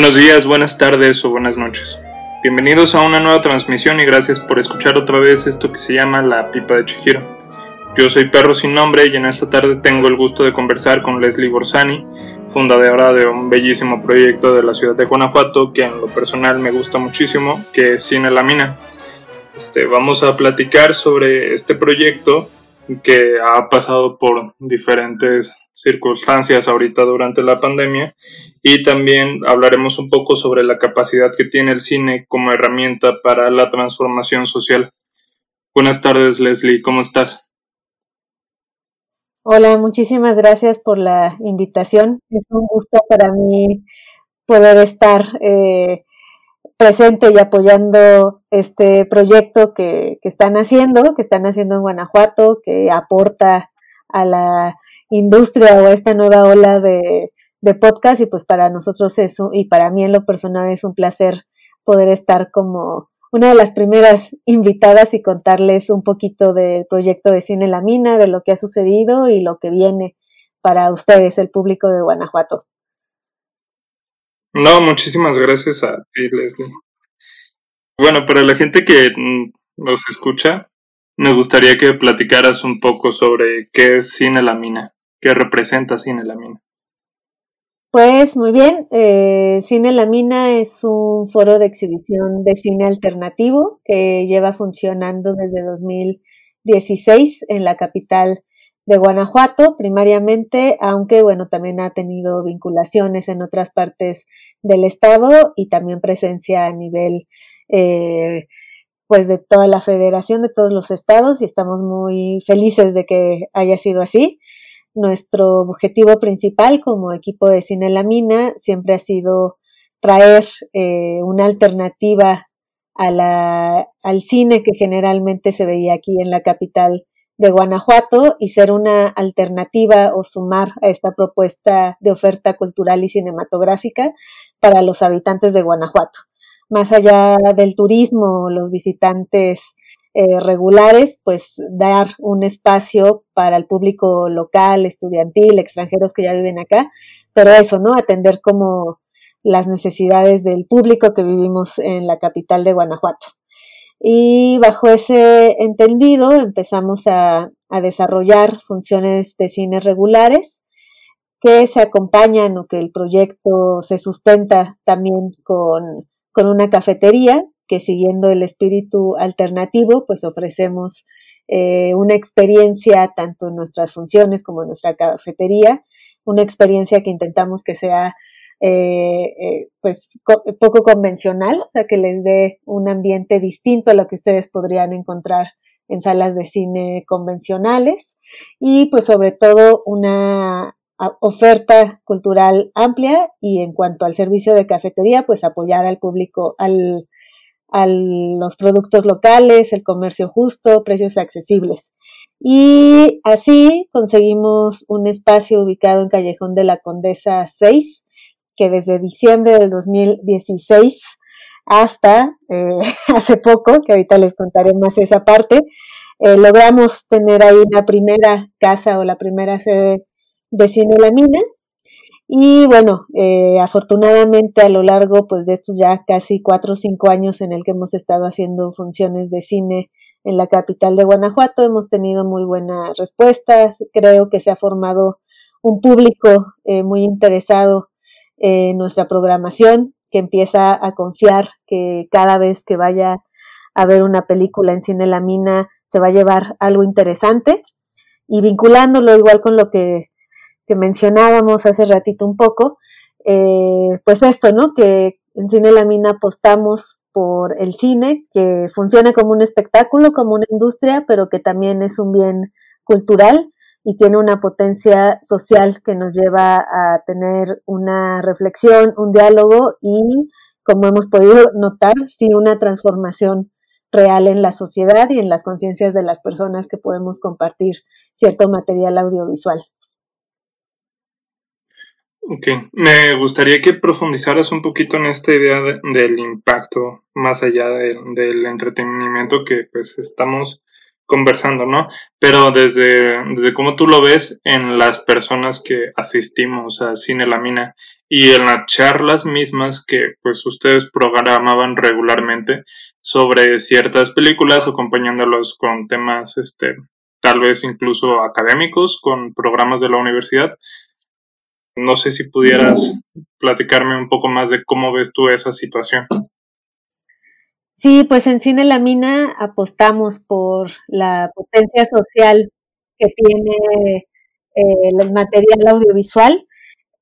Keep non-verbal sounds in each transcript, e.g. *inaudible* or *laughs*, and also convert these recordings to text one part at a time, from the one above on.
Buenos días, buenas tardes o buenas noches. Bienvenidos a una nueva transmisión y gracias por escuchar otra vez esto que se llama La Pipa de Chihiro. Yo soy Perro Sin Nombre y en esta tarde tengo el gusto de conversar con Leslie Borsani, fundadora de un bellísimo proyecto de la ciudad de Guanajuato que en lo personal me gusta muchísimo, que es Cine La Mina. Este, vamos a platicar sobre este proyecto que ha pasado por diferentes circunstancias ahorita durante la pandemia y también hablaremos un poco sobre la capacidad que tiene el cine como herramienta para la transformación social. Buenas tardes, Leslie, ¿cómo estás? Hola, muchísimas gracias por la invitación. Es un gusto para mí poder estar eh, presente y apoyando este proyecto que, que, están haciendo, que están haciendo en Guanajuato, que aporta a la industria o a esta nueva ola de, de podcast y pues para nosotros eso y para mí en lo personal es un placer poder estar como una de las primeras invitadas y contarles un poquito del proyecto de Cine La Mina, de lo que ha sucedido y lo que viene para ustedes, el público de Guanajuato. No, muchísimas gracias a ti, Leslie. Bueno, para la gente que nos escucha, me gustaría que platicaras un poco sobre qué es Cine La Mina, qué representa Cine La Mina. Pues muy bien, eh, Cine La Mina es un foro de exhibición de cine alternativo que lleva funcionando desde 2016 en la capital de Guanajuato, primariamente, aunque bueno, también ha tenido vinculaciones en otras partes del estado y también presencia a nivel eh, pues de toda la federación, de todos los estados y estamos muy felices de que haya sido así. Nuestro objetivo principal como equipo de Cine La Mina siempre ha sido traer eh, una alternativa a la, al cine que generalmente se veía aquí en la capital de Guanajuato y ser una alternativa o sumar a esta propuesta de oferta cultural y cinematográfica para los habitantes de Guanajuato. Más allá del turismo, los visitantes eh, regulares, pues dar un espacio para el público local, estudiantil, extranjeros que ya viven acá, pero eso, ¿no? Atender como las necesidades del público que vivimos en la capital de Guanajuato. Y bajo ese entendido empezamos a, desarrollar funciones de cine regulares que se acompañan o que el proyecto se sustenta también con, con una cafetería que siguiendo el espíritu alternativo, pues ofrecemos eh, una experiencia tanto en nuestras funciones como en nuestra cafetería, una experiencia que intentamos que sea eh, eh, pues poco convencional, o sea, que les dé un ambiente distinto a lo que ustedes podrían encontrar en salas de cine convencionales y pues sobre todo una oferta cultural amplia y en cuanto al servicio de cafetería, pues apoyar al público, al, a los productos locales, el comercio justo, precios accesibles. Y así conseguimos un espacio ubicado en Callejón de la Condesa 6, que desde diciembre del 2016 hasta eh, *laughs* hace poco, que ahorita les contaré más esa parte, eh, logramos tener ahí la primera casa o la primera sede de Cine La Mina y bueno, eh, afortunadamente a lo largo pues, de estos ya casi cuatro o cinco años en el que hemos estado haciendo funciones de cine en la capital de Guanajuato, hemos tenido muy buenas respuestas. Creo que se ha formado un público muy interesado en nuestra programación, que empieza a confiar que cada vez que vaya a ver una película en Cine La Mina se va a llevar algo interesante. Y vinculándolo igual con lo que que mencionábamos hace ratito un poco, eh, pues esto, ¿no? Que en Cine La Mina apostamos por el cine, que funcione como un espectáculo, como una industria, pero que también es un bien cultural y tiene una potencia social que nos lleva a tener una reflexión, un diálogo y, como hemos podido notar, sí una transformación real en la sociedad y en las conciencias de las personas que podemos compartir cierto material audiovisual. Ok, me gustaría que profundizaras un poquito en esta idea del impacto más allá del entretenimiento que pues estamos conversando, ¿no? Pero desde, desde cómo tú lo ves en las personas que asistimos a Cine La Mina, y en las charlas mismas que pues ustedes programaban regularmente sobre ciertas películas acompañándolos con temas este tal vez incluso académicos con programas de la universidad. No sé si pudieras platicarme un poco más de cómo ves tú esa situación. Sí, pues en Cine La Mina apostamos por la potencia social que tiene eh, el material audiovisual.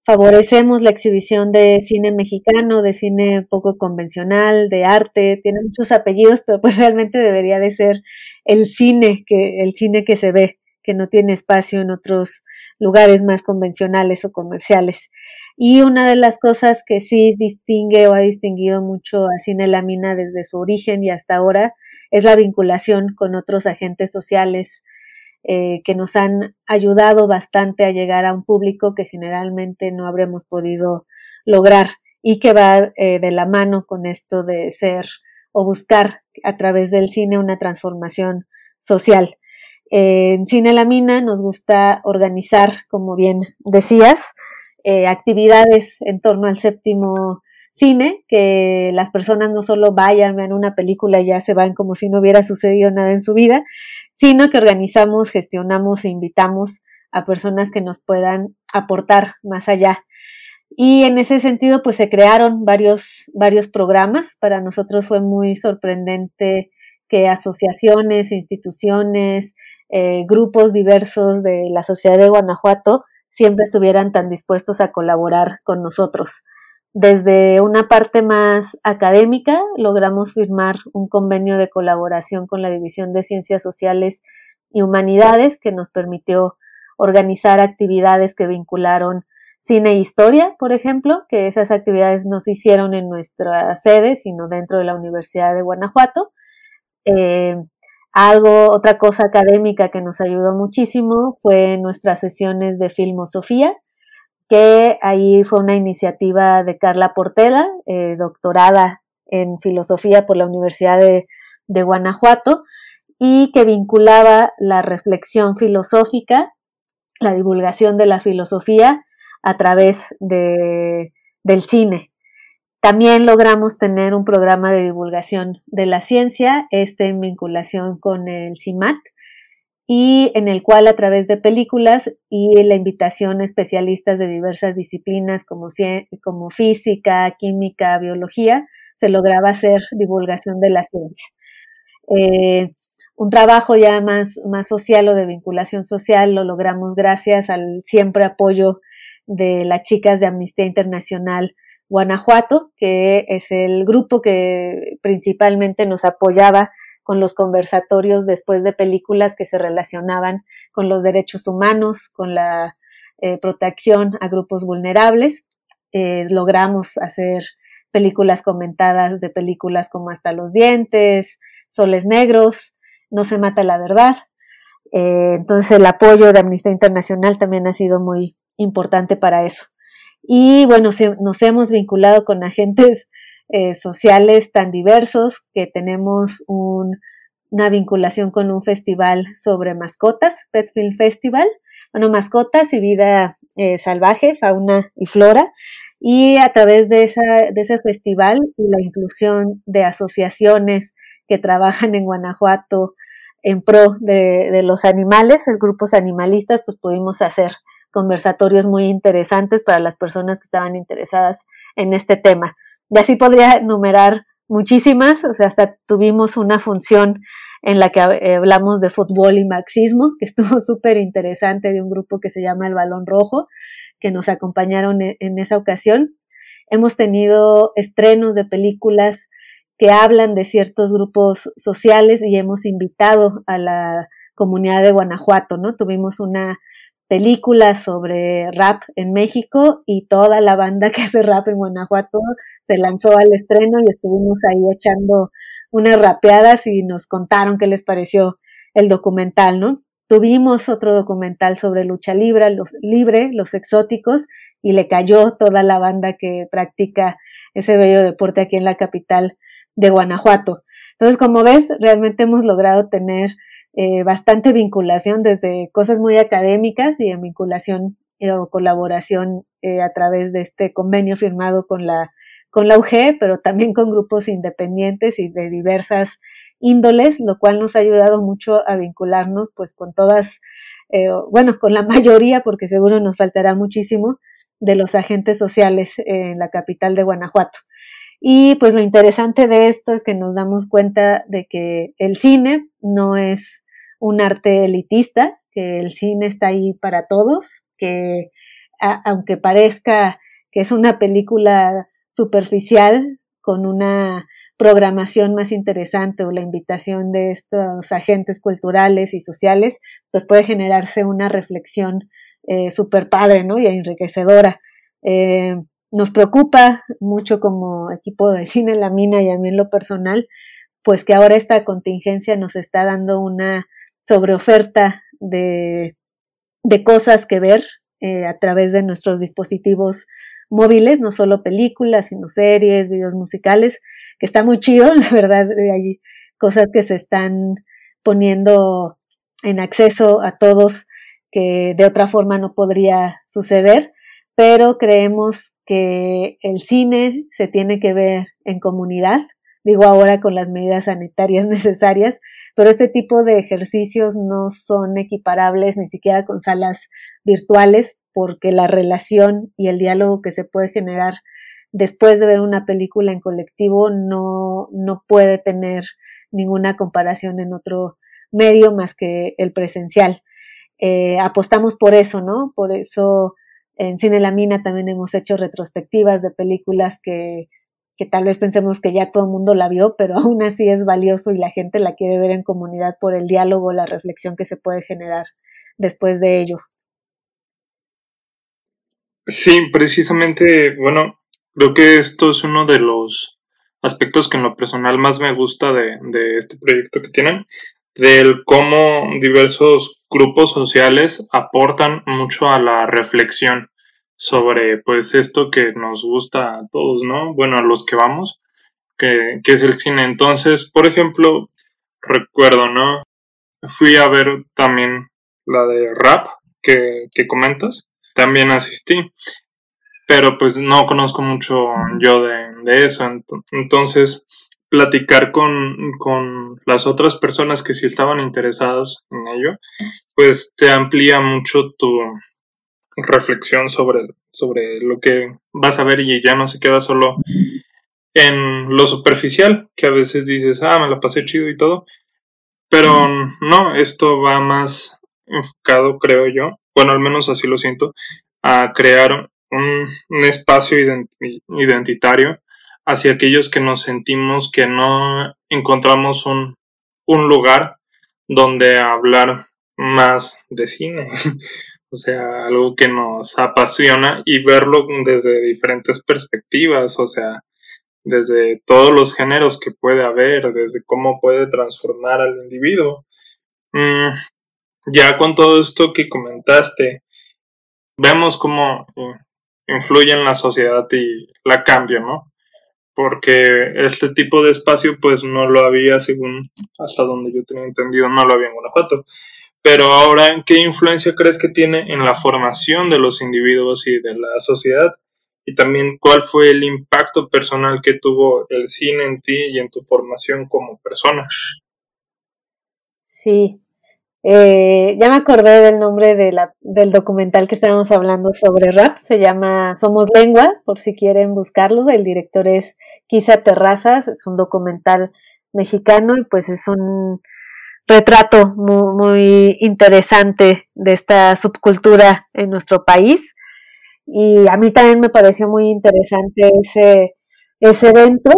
Favorecemos la exhibición de cine mexicano, de cine poco convencional, de arte, tiene muchos apellidos, pero pues realmente debería de ser el cine que, el cine que se ve, que no tiene espacio en otros lugares más convencionales o comerciales. Y una de las cosas que sí distingue o ha distinguido mucho a Cine Lamina desde su origen y hasta ahora es la vinculación con otros agentes sociales eh, que nos han ayudado bastante a llegar a un público que generalmente no habremos podido lograr y que va eh, de la mano con esto de ser o buscar a través del cine una transformación social. En Cine La Mina nos gusta organizar, como bien decías, eh, actividades en torno al séptimo cine, que las personas no solo vayan, vean una película y ya se van como si no hubiera sucedido nada en su vida, sino que organizamos, gestionamos e invitamos a personas que nos puedan aportar más allá. Y en ese sentido, pues se crearon varios, varios programas. Para nosotros fue muy sorprendente que asociaciones, instituciones, eh, grupos diversos de la sociedad de Guanajuato siempre estuvieran tan dispuestos a colaborar con nosotros. Desde una parte más académica, logramos firmar un convenio de colaboración con la División de Ciencias Sociales y Humanidades que nos permitió organizar actividades que vincularon cine e historia, por ejemplo, que esas actividades no se hicieron en nuestra sede, sino dentro de la Universidad de Guanajuato. Eh, algo, otra cosa académica que nos ayudó muchísimo fue nuestras sesiones de filmosofía, que ahí fue una iniciativa de Carla Portela, eh, doctorada en filosofía por la Universidad de, Guanajuato, y que vinculaba la reflexión filosófica, la divulgación de la filosofía a través de, del cine. También logramos tener un programa de divulgación de la ciencia, este en vinculación con el CIMAT, y en el cual a través de películas y la invitación a especialistas de diversas disciplinas como, como física, química, biología, se lograba hacer divulgación de la ciencia. Eh, un trabajo ya más, más social o de vinculación social lo logramos gracias al siempre apoyo de las chicas de Amnistía Internacional Guanajuato, que es el grupo que principalmente nos apoyaba con los conversatorios después de películas que se relacionaban con los derechos humanos, con la eh, protección a grupos vulnerables. Eh, logramos hacer películas comentadas de películas como Hasta los dientes, Soles Negros, No se mata la verdad. Eh, entonces el apoyo de Amnistía Internacional también ha sido muy importante para eso. Y bueno, nos hemos vinculado con agentes eh, sociales tan diversos que tenemos una vinculación con un festival sobre mascotas, Pet Film Festival, bueno, mascotas y vida eh, salvaje, fauna y flora. Y a través de, esa, de ese festival y la inclusión de asociaciones que trabajan en Guanajuato en pro de, de los animales, los grupos animalistas, pues pudimos hacer conversatorios muy interesantes para las personas que estaban interesadas en este tema. Y así podría enumerar muchísimas, o sea, hasta tuvimos una función en la que hablamos de fútbol y marxismo, que *laughs* estuvo súper interesante, de un grupo que se llama El Balón Rojo, que nos acompañaron e, en esa ocasión. Hemos tenido estrenos de películas que hablan de ciertos grupos sociales y hemos invitado a la comunidad de Guanajuato, ¿no? Tuvimos una películas sobre rap en México y toda la banda que hace rap en Guanajuato se lanzó al estreno y estuvimos ahí echando unas rapeadas y nos contaron qué les pareció el documental, ¿no? Tuvimos otro documental sobre lucha libre, los, libre, los exóticos, y le cayó toda la banda que practica ese bello deporte aquí en la capital de Guanajuato. Entonces, como ves, realmente hemos logrado tener eh, bastante vinculación desde cosas muy académicas y en vinculación eh, o colaboración eh, a través de este convenio firmado con la, con la UG, pero también con grupos independientes y de diversas índoles, lo cual nos ha ayudado mucho a vincularnos pues con todas, bueno, con la mayoría, porque seguro nos faltará muchísimo, de los agentes sociales en la capital de Guanajuato. Y pues lo interesante de esto es que nos damos cuenta de que el cine no es un arte elitista, que el cine está ahí para todos, que aunque parezca que es una película superficial con una programación más interesante o la invitación de estos agentes culturales y sociales, pues puede generarse una reflexión eh, súper padre, ¿no? Y enriquecedora. Eh, nos preocupa mucho como equipo de cine la mina y a mí en lo personal, pues que ahora esta contingencia nos está dando una sobreoferta de, de cosas que ver eh, a través de nuestros dispositivos móviles, no solo películas, sino series, videos musicales, que está muy chido, *laughs* la verdad, hay cosas que se están poniendo en acceso a todos que de otra forma no podría suceder, pero creemos que el cine se tiene que ver en comunidad, digo ahora con las medidas sanitarias *laughs* necesarias, pero este tipo de ejercicios no son equiparables ni siquiera con salas virtuales porque la relación y el diálogo que se puede generar después de ver una película en colectivo no, no puede tener ninguna comparación en otro medio más que el presencial. Eh, apostamos por eso, ¿no? Por eso en Cine La Mina también hemos hecho retrospectivas de películas que, que tal vez pensemos que ya todo el mundo la vio, pero *laughs* aún así es valioso y la gente la quiere ver en comunidad por el diálogo, la reflexión que se puede generar después de ello. Sí, precisamente, bueno, creo que esto es uno de los aspectos que en lo personal más me gusta de, de este proyecto que tienen, del cómo diversos grupos sociales aportan mucho a la reflexión sobre pues esto que nos gusta a todos, ¿no? Bueno, a los que vamos, que, es el cine. Entonces, por ejemplo, recuerdo, ¿no? Fui a ver también la de rap que, que comentas, también asistí, pero pues no conozco mucho yo de, de eso, entonces platicar con, con, las otras personas que sí estaban interesadas en ello, pues te amplía mucho tu reflexión sobre, sobre lo que vas a ver y ya no se queda solo en lo superficial, que a veces dices, ah, me la pasé chido y todo, pero no, esto va más enfocado, creo yo, bueno, al menos así lo siento, a crear un, un espacio identitario hacia aquellos que nos sentimos que no encontramos un, lugar donde hablar más de cine. *laughs* o sea, algo que nos apasiona y verlo desde diferentes perspectivas, o sea, desde todos los géneros que puede haber, desde cómo puede transformar al individuo. Mm, ya con todo esto que comentaste, vemos cómo influye en la sociedad y la cambio, ¿no? porque este tipo de espacio pues no lo había, según hasta donde yo tenía entendido, no lo había en Guanajuato. Pero ahora, ¿qué influencia crees que tiene en la formación de los individuos y de la sociedad? Y también, ¿cuál fue el impacto personal que tuvo el cine en ti y en tu formación como persona? Sí, eh, ya me acordé del nombre de la, del documental que estábamos hablando sobre rap. Se llama Somos Lengua, por si quieren buscarlo. El director es Quisa Terrazas. Es un documental mexicano y pues es un retrato muy, interesante de esta subcultura en nuestro país. Y a mí también me pareció muy interesante ese, ese evento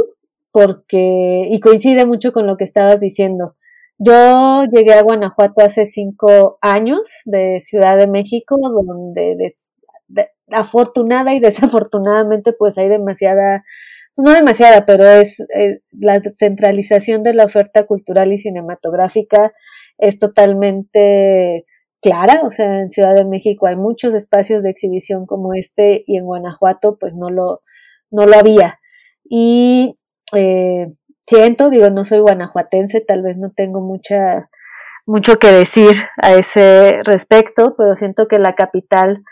porque, y coincide mucho con lo que estabas diciendo yo llegué a Guanajuato hace cinco años de Ciudad de México, donde afortunada y *laughs* desafortunadamente pues hay demasiada, no demasiada, pero es eh, la centralización de la oferta cultural y cinematográfica es totalmente clara, o sea, en Ciudad de México hay muchos espacios de exhibición como este y en Guanajuato pues no lo, no lo había. Y eh, siento, digo, no soy guanajuatense, tal vez no tengo mucha, mucho que decir a ese respecto, pero siento que la capital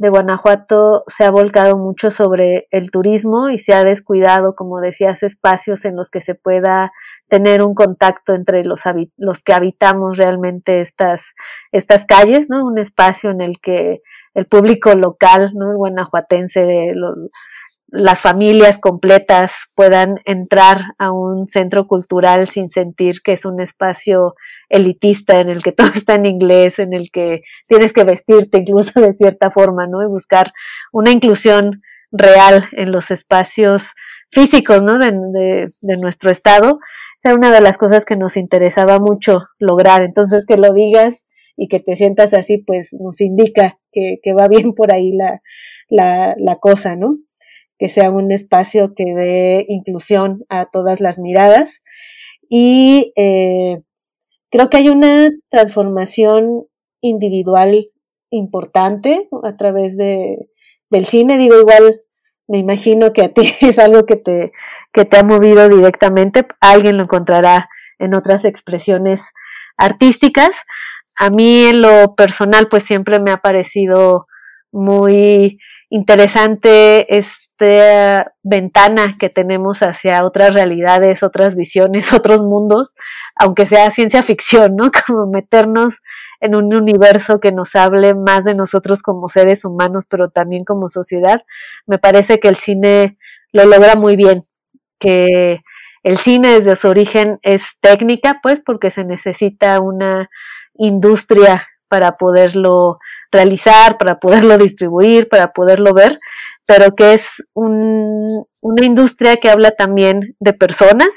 de Guanajuato se ha volcado mucho sobre el turismo y se ha descuidado, como decías, espacios en los que se pueda tener un contacto entre los, los que habitamos realmente estas, estas calles, ¿no? Un espacio en el que el público local, ¿no? El guanajuatense, las familias completas puedan entrar a un centro cultural sin sentir que es un espacio elitista en el que *laughs* todo está en inglés, en el que tienes que vestirte incluso de cierta forma, ¿no? Y buscar una inclusión real en los espacios físicos, ¿no? De, nuestro estado. Es una de las cosas que nos interesaba mucho lograr. Entonces, que lo digas y que te sientas así, pues nos indica que, que va bien por ahí la, la, la cosa, ¿no? que sea un espacio que dé inclusión a todas las miradas. Y eh, creo que hay una transformación individual importante a través de, del cine. Digo, igual me imagino que a ti *laughs* es algo que te, que te ha movido directamente. Alguien lo encontrará en otras expresiones artísticas. A mí en lo personal, pues siempre me ha parecido muy interesante esta ventana que tenemos hacia otras realidades, otras visiones, *laughs* otros mundos, aunque sea ciencia ficción, ¿no? *laughs* Como meternos en un universo que nos hable más de nosotros como seres humanos, pero también como sociedad. Me parece que el cine lo logra muy bien, que el cine desde su origen es técnica, pues porque se necesita una industria para poderlo realizar, para poderlo distribuir, para poderlo ver, pero que es una industria que habla también de personas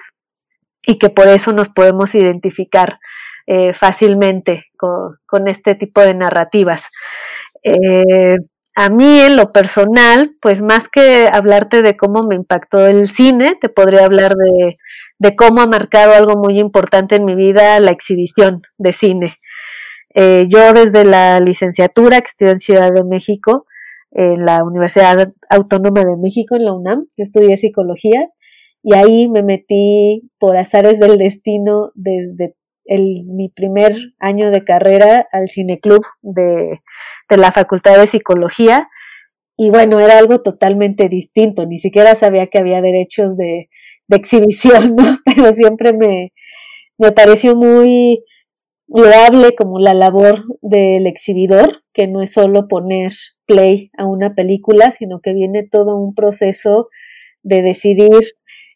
y que por eso nos podemos identificar eh, fácilmente con, este tipo de narrativas. Eh, a mí en lo personal, pues más que hablarte de cómo me impactó el cine, te podría hablar de, de cómo ha marcado algo muy importante en mi vida la exhibición de cine. Eh, yo desde la licenciatura que estudié en Ciudad de México, en la Universidad Autónoma de México, en la UNAM, yo estudié psicología y ahí me metí por azares del destino desde mi primer año de carrera al cineclub de, la Facultad de Psicología y bueno, era algo totalmente distinto, ni siquiera sabía que había derechos de, de exhibición, ¿no? *laughs* Pero siempre me, me pareció muy loable como la labor del exhibidor, que no es solo poner play a una película, sino que viene todo un proceso de decidir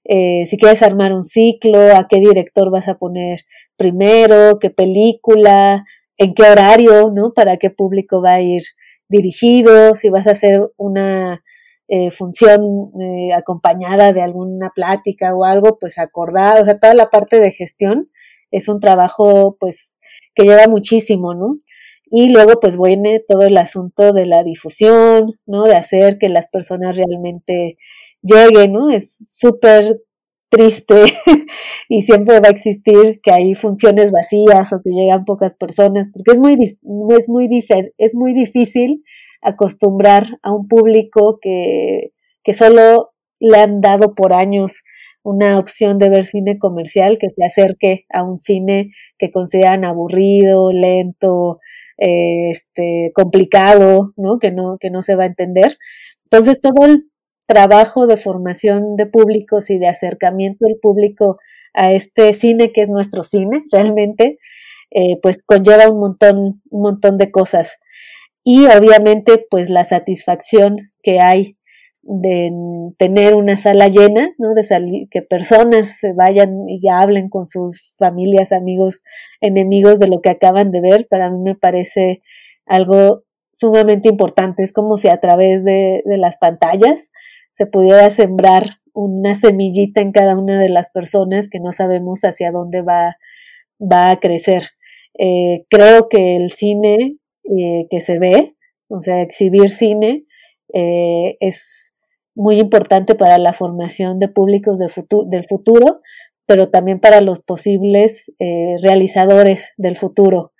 eh, si quieres armar un ciclo, a qué director vas a poner primero, qué película, en qué horario, ¿no? Para qué público va a ir dirigido, si vas a hacer una eh, función eh, acompañada de alguna plática o algo, pues acordado, o sea, toda la parte de gestión es un trabajo pues que lleva muchísimo, ¿no? Y luego pues viene todo el asunto de la difusión, ¿no? De hacer que las personas realmente lleguen, ¿no? Es súper triste *laughs* y siempre va a existir que hay funciones vacías o que llegan pocas personas, porque es muy, es muy, es muy difícil acostumbrar a un público que, que solo le han dado por años una opción de ver cine comercial que se acerque a un cine que consideran aburrido, lento, eh, este, complicado, ¿no? Que no, que no se va a entender. Entonces todo el trabajo de formación de públicos y de acercamiento del público a este cine que es nuestro cine *laughs* realmente, eh, pues conlleva un montón, un montón de cosas. Y obviamente, pues la satisfacción que hay de tener una sala llena, ¿no? De salir, que personas se vayan y hablen con sus familias, amigos, enemigos de lo que acaban de ver, para mí me parece algo sumamente importante. Es como si a través de, de las pantallas se pudiera sembrar una semillita en cada una de las personas que no sabemos hacia dónde va, va a crecer. Eh, creo que el cine eh, que se ve, o sea, exhibir cine, eh, es muy importante para la formación de públicos del futuro, pero también para los posibles realizadores del futuro.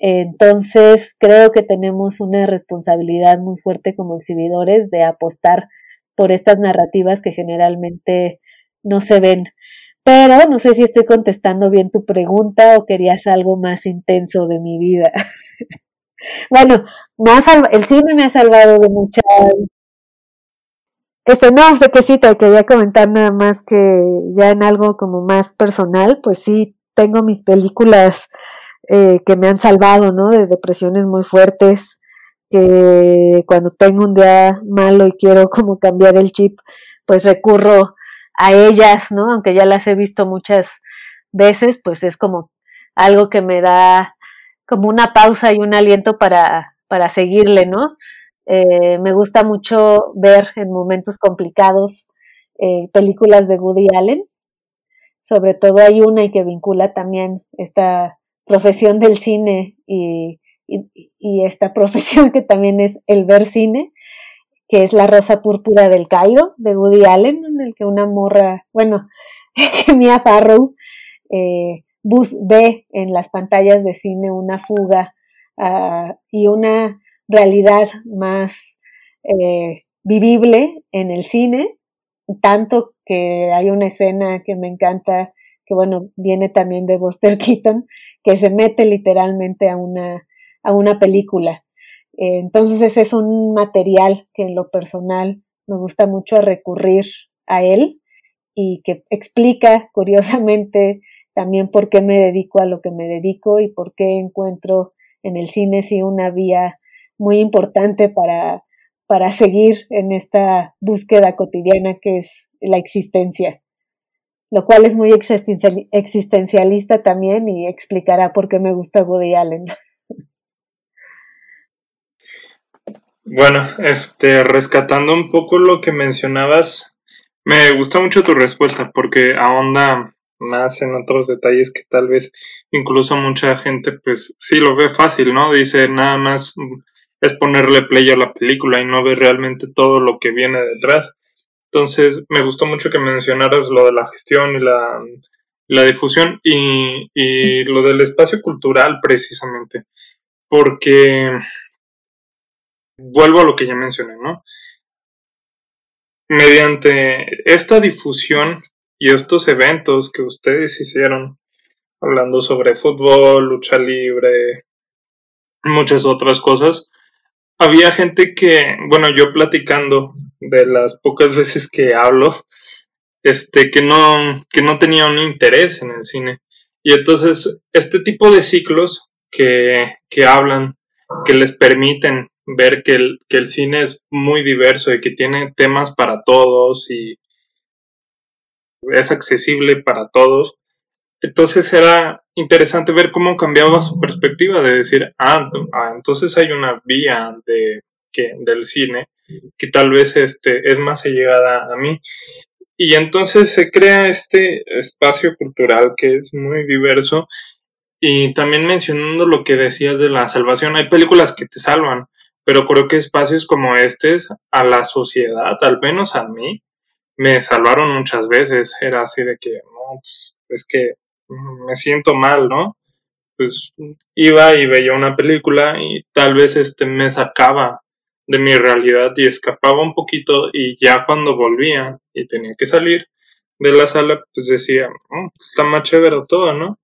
Entonces, creo que tenemos una responsabilidad muy fuerte como exhibidores de apostar por estas narrativas que generalmente no se ven. Pero no sé si estoy contestando bien tu pregunta o querías algo más intenso de mi vida. *laughs* bueno, me ha el cine me ha salvado de muchas este, no, sé qué sí, te quería comentar nada más que ya en algo como más personal, pues sí, tengo mis películas eh, que me han salvado, ¿no? De depresiones muy fuertes, que cuando tengo un día malo y quiero como cambiar el chip, pues recurro a ellas, ¿no? Aunque ya las he visto muchas veces, pues es como algo que me da como una pausa y un aliento para, para seguirle, ¿no? Eh, me gusta mucho ver en momentos complicados eh, películas de Woody Allen. Sobre todo hay una y que vincula también esta profesión del cine y, y, esta profesión que también es el ver cine, que es La Rosa Púrpura del Cairo de Woody Allen, en el que una morra, bueno, *laughs* Mia Farrow eh, ve en las pantallas de cine una fuga uh, y una realidad más eh, vivible en el cine, tanto que hay una escena que me encanta, que bueno, viene también de Buster Keaton, que se mete literalmente a una, a una película. Eh, entonces ese es un material que en lo personal me gusta mucho recurrir a él y que explica *laughs* curiosamente también por qué me dedico a lo que me dedico y por qué encuentro en el cine sí una vía muy importante para, para seguir en esta búsqueda cotidiana que es la existencia, lo cual es muy existencialista también y explicará por qué me gusta Woody Allen. *laughs* Bueno, este, rescatando un poco lo que mencionabas, me gusta mucho tu respuesta porque ahonda más en otros detalles que tal vez incluso mucha gente pues sí lo ve fácil, ¿no? Dice nada más es ponerle play a la película y no ver realmente todo lo que viene detrás. Entonces, me gustó mucho que mencionaras lo de la gestión y la, difusión y, y, lo del espacio cultural precisamente, porque vuelvo a lo que ya mencioné, ¿no? Mediante esta difusión y estos eventos que ustedes hicieron, hablando sobre fútbol, lucha libre, muchas otras cosas, había gente que, bueno, yo platicando de las pocas *laughs* veces que hablo, este, que no, que no tenía un interés en el cine. Y entonces, este tipo de ciclos que, que hablan, que les permiten ver que el, que el cine es muy diverso y que tiene temas para todos y es accesible para todos, entonces era interesante ver cómo cambiaba su perspectiva de decir, ah, ah, entonces hay una vía de, que, del cine que tal vez este, es más allegada a mí. Y entonces se crea este espacio cultural que es muy diverso. Y también mencionando lo que decías de la salvación, hay películas que te salvan, pero creo que espacios como este a la sociedad, al menos a mí, me salvaron muchas veces. Era así de que, no, pues es que me siento mal, ¿no? Pues iba y veía una película y tal vez este me sacaba de mi realidad y escapaba un poquito y ya cuando volvía y tenía que salir de la sala, pues decía, oh, está más chévere todo, ¿no?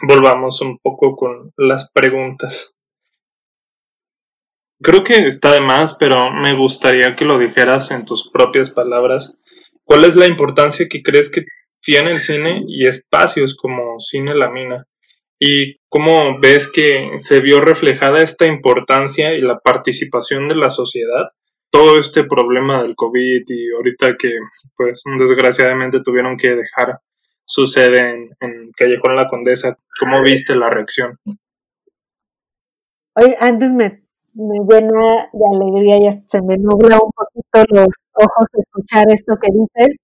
Volvamos un poco con las preguntas. Creo que está de más, pero me gustaría que lo dijeras en tus propias palabras. ¿Cuál es la importancia que crees que tiene el cine y espacios como Cine La Mina. ¿Y cómo ves que se vio reflejada esta importancia y la participación de la sociedad? Todo este problema del COVID y ahorita que, pues, desgraciadamente tuvieron que dejar su sede en, en Callejón La Condesa. ¿Cómo viste la reacción? Oye, antes me, me llena de alegría, ya se me nubla un poquito los ojos de escuchar esto que dices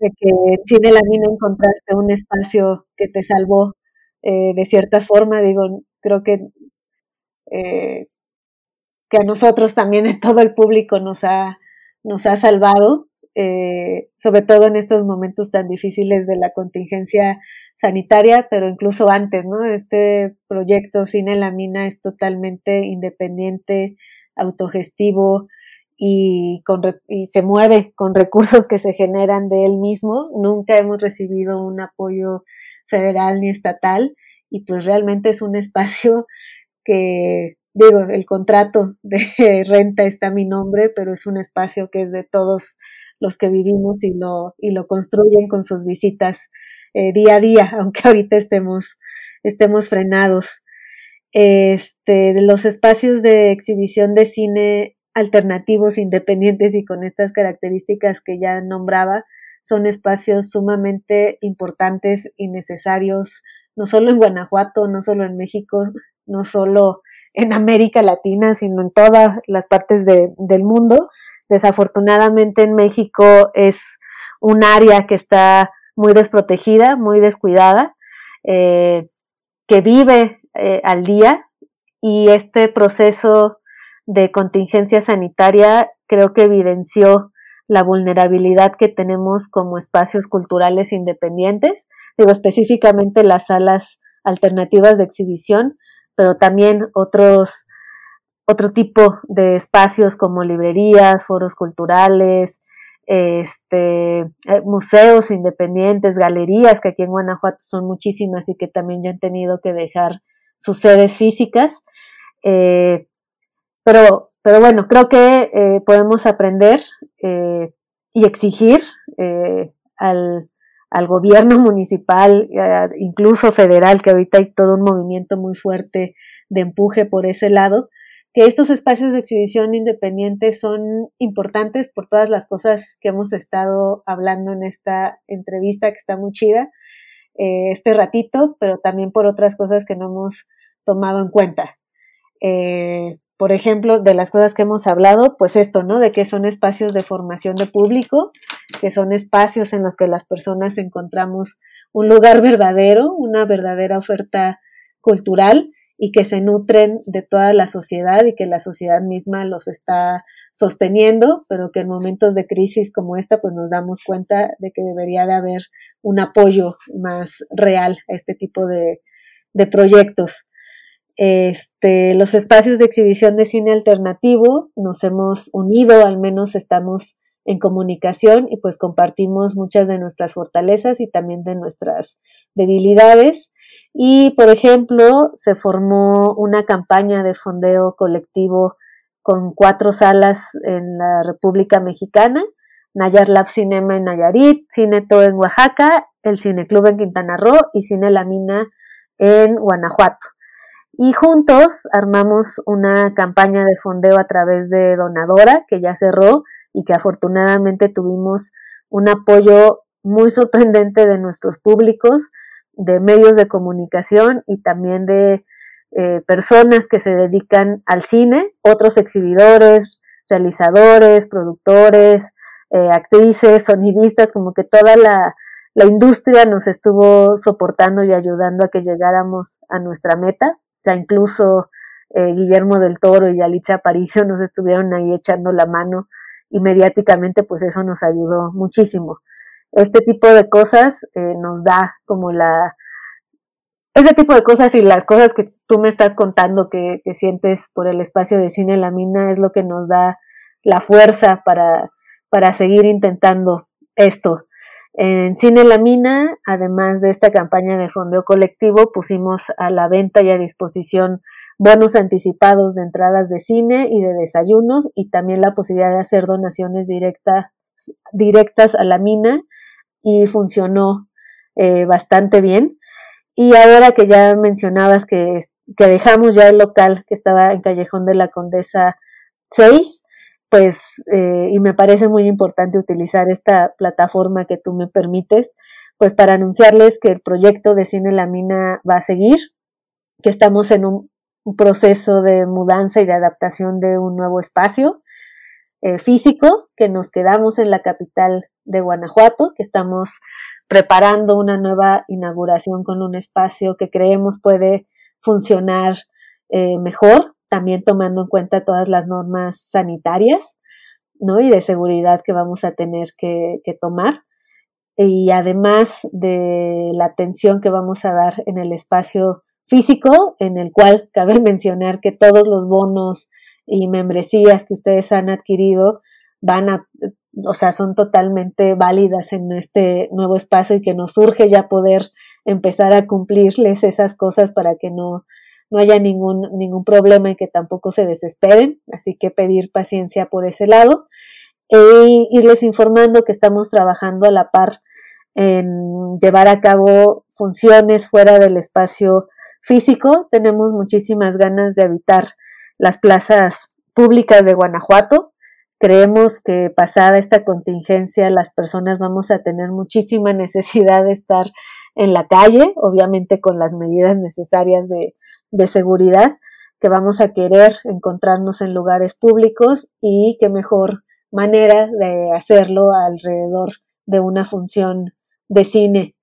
de que de la mina encontraste un espacio que te salvó eh, de cierta forma, digo, creo que, eh, que a nosotros también, a todo el público nos ha, nos ha salvado, eh, sobre todo en estos momentos tan difíciles de la contingencia sanitaria, pero incluso antes, ¿no? Este proyecto Cine la Mina es totalmente independiente, autogestivo, y, con, y se mueve con recursos que se generan de él mismo. Nunca hemos recibido un apoyo federal ni estatal y pues realmente es un espacio que digo, el contrato de *laughs* renta está a mi nombre, pero es un espacio que es de todos los que vivimos y lo, y lo construyen con sus visitas eh, día a día, *laughs* aunque ahorita estemos, estemos frenados. Este, los espacios de exhibición de cine alternativos, independientes y con estas características que ya nombraba, son espacios sumamente importantes y necesarios, no solo en Guanajuato, no solo en México, no solo en América Latina, sino en todas las partes de, del mundo. Desafortunadamente en México es un área que está muy desprotegida, muy descuidada, eh, que vive eh, al día. Y este proceso de contingencia sanitaria creo que evidenció la vulnerabilidad que tenemos como espacios culturales independientes, digo específicamente las salas alternativas de exhibición, pero también otros otro tipo de espacios como librerías, foros culturales, este, eh, museos independientes, galerías, que aquí en Guanajuato son muchísimas y que también ya han tenido que dejar sus sedes físicas. Eh, pero, pero bueno, creo que eh, podemos aprender y exigir al, al gobierno *laughs* municipal, incluso federal, que ahorita hay todo un movimiento muy fuerte de empuje por ese lado, que estos espacios de exhibición independientes son importantes por todas las cosas que hemos estado hablando en esta entrevista que está muy chida eh, este ratito, pero también por otras cosas que no hemos tomado en cuenta. Eh, por ejemplo, de las cosas que hemos hablado, pues esto, ¿no? De que son espacios de formación de público, que son espacios en los que las personas encontramos un lugar verdadero, una verdadera oferta cultural y que se nutren de toda la sociedad y que la sociedad misma los está sosteniendo, pero que en momentos de crisis como esta, pues nos damos cuenta de que debería de haber un apoyo más real a este tipo de, de proyectos. Este, los espacios de exhibición de cine alternativo nos hemos unido, al menos estamos en comunicación y pues compartimos muchas de nuestras fortalezas y también de nuestras debilidades. Y, por ejemplo, se formó una campaña de fondeo colectivo con cuatro salas en la República Mexicana, Nayar Lab Cinema en Nayarit, Cineto en Oaxaca, el Cineclub en Quintana Roo y Cine La Mina en Guanajuato. Y juntos armamos una campaña de fondeo a través de Donadora, que ya cerró y que afortunadamente tuvimos un apoyo muy sorprendente de nuestros públicos, de medios de comunicación y también de eh, personas que se dedican al cine, otros exhibidores, realizadores, productores, eh, actrices, sonidistas, como que toda la, industria nos estuvo soportando y ayudando a que llegáramos a nuestra meta. Ya incluso eh, Guillermo del Toro y Alicia Aparicio nos estuvieron ahí echando la mano y mediáticamente pues eso nos ayudó muchísimo. Este tipo de cosas eh, nos da como la... Ese tipo de cosas y las cosas que tú me estás contando que, sientes por el espacio de cine La Mina es lo que nos da la fuerza para, para seguir intentando esto. En Cine La Mina, además de esta campaña de fondeo colectivo, pusimos a la venta y a disposición bonos anticipados de entradas de cine y de desayunos y también la posibilidad de hacer donaciones directas a la mina y funcionó eh, bastante bien. Y ahora que ya mencionabas que, que dejamos ya el local que estaba en Callejón de la Condesa 6, pues, eh, y me parece muy importante utilizar esta plataforma que tú me permites, pues para anunciarles que el proyecto de Cine La Mina va a seguir, que estamos en un, proceso de mudanza y de adaptación de un nuevo espacio eh, físico, que nos quedamos en la capital de Guanajuato, que estamos preparando una nueva inauguración con un espacio que creemos puede funcionar eh, mejor también tomando en cuenta todas las normas sanitarias, ¿no? Y de seguridad que vamos a tener que, tomar. Y además de la atención que vamos a dar en el espacio físico, en el cual *laughs* cabe mencionar que todos los bonos y membresías que ustedes han adquirido van a, o sea, son totalmente válidas en este nuevo espacio y que nos urge ya poder empezar a cumplirles esas cosas para que no no haya ningún, ningún problema y que tampoco se desesperen, así que pedir paciencia por ese lado e irles informando que estamos trabajando a la par en llevar a cabo funciones fuera del espacio físico. Tenemos muchísimas ganas de habitar las plazas públicas de Guanajuato. Creemos que pasada esta contingencia las personas vamos a tener muchísima *laughs* necesidad de estar en la calle, obviamente con las medidas necesarias de, de seguridad, que vamos a querer encontrarnos en lugares públicos y qué mejor manera de hacerlo alrededor de una función de cine.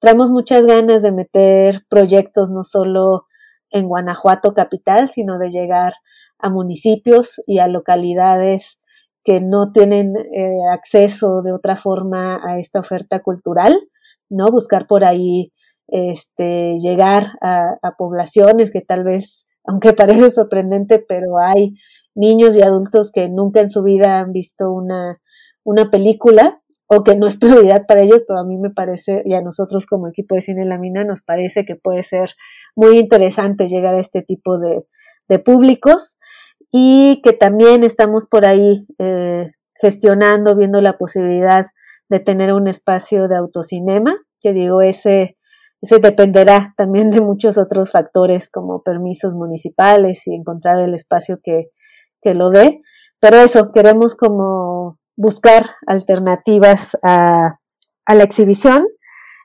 Traemos muchas ganas de meter proyectos no solo en Guanajuato capital, sino de llegar a municipios y a localidades que no tienen eh, acceso de otra forma a esta oferta cultural, ¿no? Buscar por ahí este, llegar a, a poblaciones que tal vez, aunque *laughs* parece sorprendente, pero hay niños y adultos que nunca en su vida han visto una, una película o que no es prioridad para ellos, pero a mí me parece, y a nosotros como equipo de Cine La Mina, nos parece que puede ser muy interesante llegar a este tipo de, de públicos y que también estamos por ahí eh, gestionando, viendo la posibilidad de tener un espacio de autocinema, que digo, ese, ese dependerá también de muchos otros factores como permisos municipales y encontrar el espacio que, que lo dé, pero eso, queremos como buscar alternativas a, la exhibición,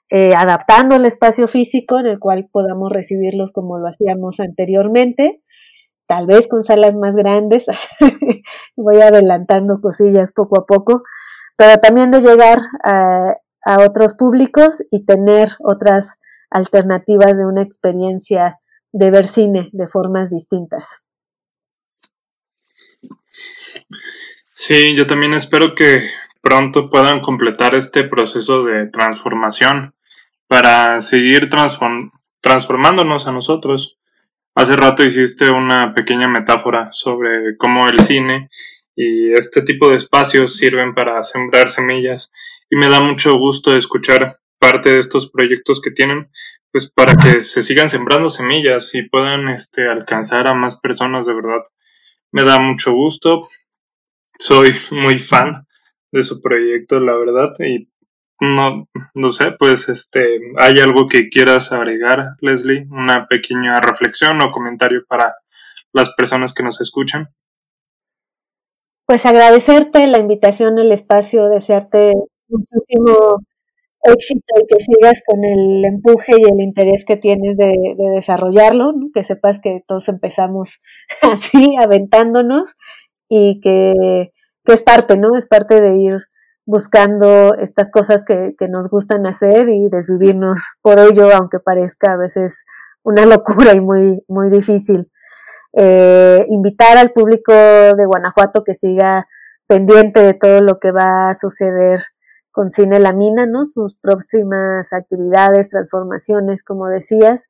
eh, adaptando el espacio físico en el cual podamos recibirlos como lo hacíamos anteriormente, tal vez con salas más grandes, *laughs* voy adelantando cosillas poco a poco, pero también de llegar a otros públicos y tener otras alternativas de una experiencia de ver cine de formas distintas. Sí, yo también espero que pronto puedan completar este proceso de transformación para seguir transformándonos a nosotros. Hace rato hiciste una pequeña metáfora sobre cómo el cine y este tipo de espacios sirven para sembrar semillas y me da mucho gusto escuchar parte de estos proyectos que tienen pues para que se sigan sembrando semillas y puedan este alcanzar a más personas de verdad. Me da mucho gusto soy muy fan de su proyecto, la verdad, y no, no sé, pues este, ¿hay algo que quieras agregar, Leslie? Una pequeña reflexión o comentario para las personas que nos escuchan. Pues agradecerte la invitación al espacio, desearte muchísimo éxito y que sigas con el empuje y el interés que tienes de, desarrollarlo, que sepas que todos empezamos *laughs* así, aventándonos y que, es parte, ¿no? Es parte de ir buscando estas cosas que, que nos gustan hacer y desvivirnos por ello, aunque parezca a veces una *laughs* locura y muy, muy difícil. Eh, invitar al público de Guanajuato que siga pendiente de todo lo que va a suceder con Cine La Mina, ¿no? Sus próximas actividades, transformaciones, como decías,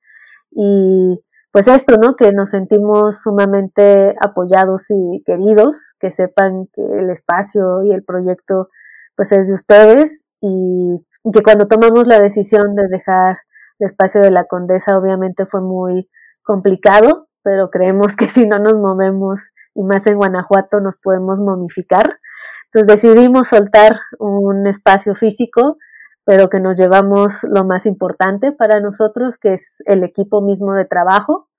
y pues esto, ¿no? Que nos sentimos sumamente apoyados y queridos, que sepan que el espacio y el proyecto pues es de ustedes y que cuando tomamos la decisión de dejar el espacio de la condesa obviamente fue muy complicado, pero creemos que si no nos movemos y más en Guanajuato nos podemos momificar. Entonces decidimos soltar un espacio físico pero que nos llevamos lo más importante para nosotros, que es el equipo mismo de trabajo,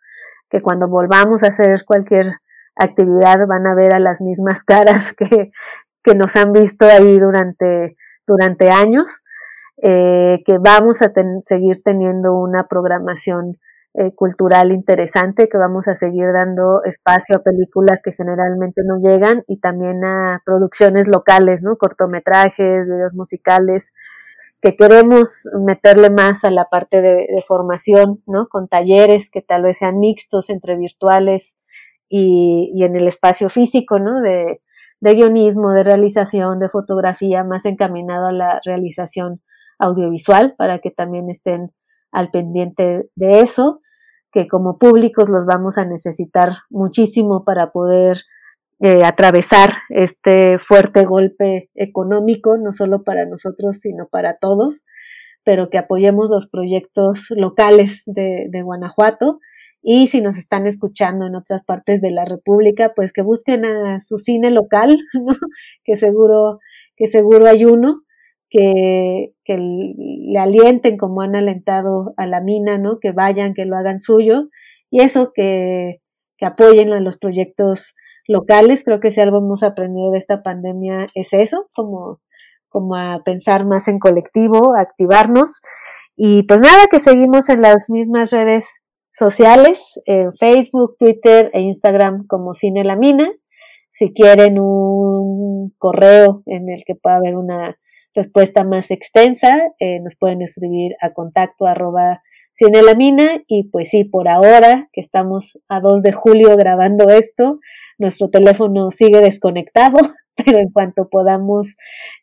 que cuando volvamos a hacer cualquier actividad van a ver a las mismas *laughs* caras que, que nos han visto ahí durante, durante años, eh, que vamos a seguir teniendo una programación eh, cultural interesante, que vamos a seguir dando espacio a películas que generalmente no llegan y también a producciones locales, ¿no? Cortometrajes, videos musicales, que queremos meterle más a la parte de, formación, ¿no? Con talleres que tal vez sean mixtos entre virtuales y, en el espacio físico, ¿no? De, guionismo, de realización, de fotografía, más encaminado a la realización audiovisual para que también estén al pendiente de eso, que como públicos los vamos a necesitar muchísimo para poder eh, atravesar este fuerte golpe económico, no solo para nosotros, sino para todos, pero que apoyemos los proyectos locales de, Guanajuato Y si nos están escuchando en otras partes de la República, pues que busquen a su cine local, *laughs* que seguro, que seguro hay uno, que, que le alienten como han alentado a la mina, ¿no? Que vayan, que lo hagan suyo. Y eso, que, que apoyen a los proyectos locales. Creo que si algo hemos aprendido de esta pandemia es eso, como, como a pensar más en colectivo, activarnos. Y pues nada, que seguimos en las mismas redes sociales, en Facebook, Twitter e Instagram como Cine La Mina. Si quieren un correo en el que pueda haber una respuesta más extensa, eh, nos pueden escribir a contacto arroba Cine La Mina y pues sí, por ahora que estamos a 2 de julio grabando esto, nuestro teléfono sigue desconectado, *laughs* pero en cuanto podamos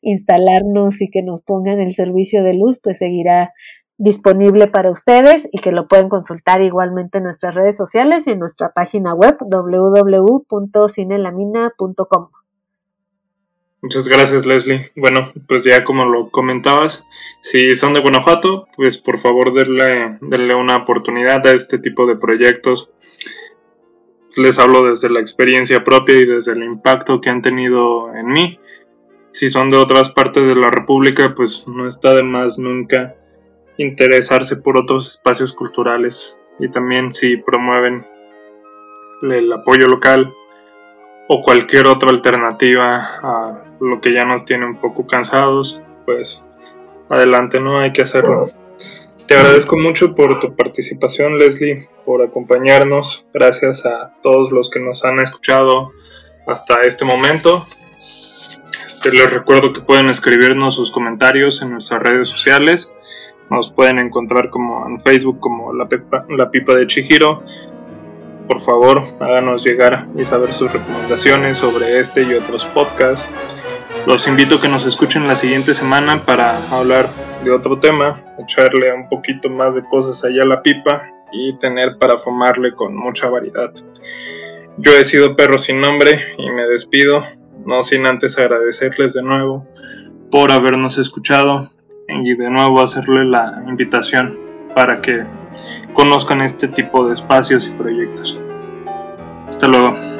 instalarnos y que nos pongan el servicio de luz, pues seguirá disponible para ustedes y que lo pueden consultar igualmente en nuestras redes sociales y en nuestra página web www.cinelamina.com. Muchas gracias, Leslie. Bueno, pues ya como lo comentabas, si son de Guanajuato, pues por favor denle, denle una oportunidad a este tipo de proyectos. Les hablo desde la experiencia propia y desde el impacto que han tenido en mí. Si son de otras partes de la República, pues no está de más nunca interesarse por otros espacios culturales y también si promueven el apoyo local o cualquier otra alternativa a lo que ya nos tiene un poco cansados, pues adelante, no hay que hacerlo. Te agradezco mucho por tu participación, Leslie, por acompañarnos. Gracias a todos los que nos han escuchado hasta este momento. Este, les recuerdo que pueden escribirnos sus comentarios en nuestras redes sociales. Nos pueden encontrar como en Facebook como La, la Pipa de Chihiro por favor, háganos llegar y saber sus recomendaciones sobre este y otros podcasts. Los invito a que nos escuchen la siguiente semana para hablar de otro tema, echarle un poquito más de cosas allá a la pipa y tener para fumarle con mucha variedad. Yo he sido Perro sin nombre y me despido, no sin antes agradecerles de nuevo por habernos escuchado y de nuevo hacerle la invitación para que conozcan este tipo de espacios y proyectos. Hasta luego.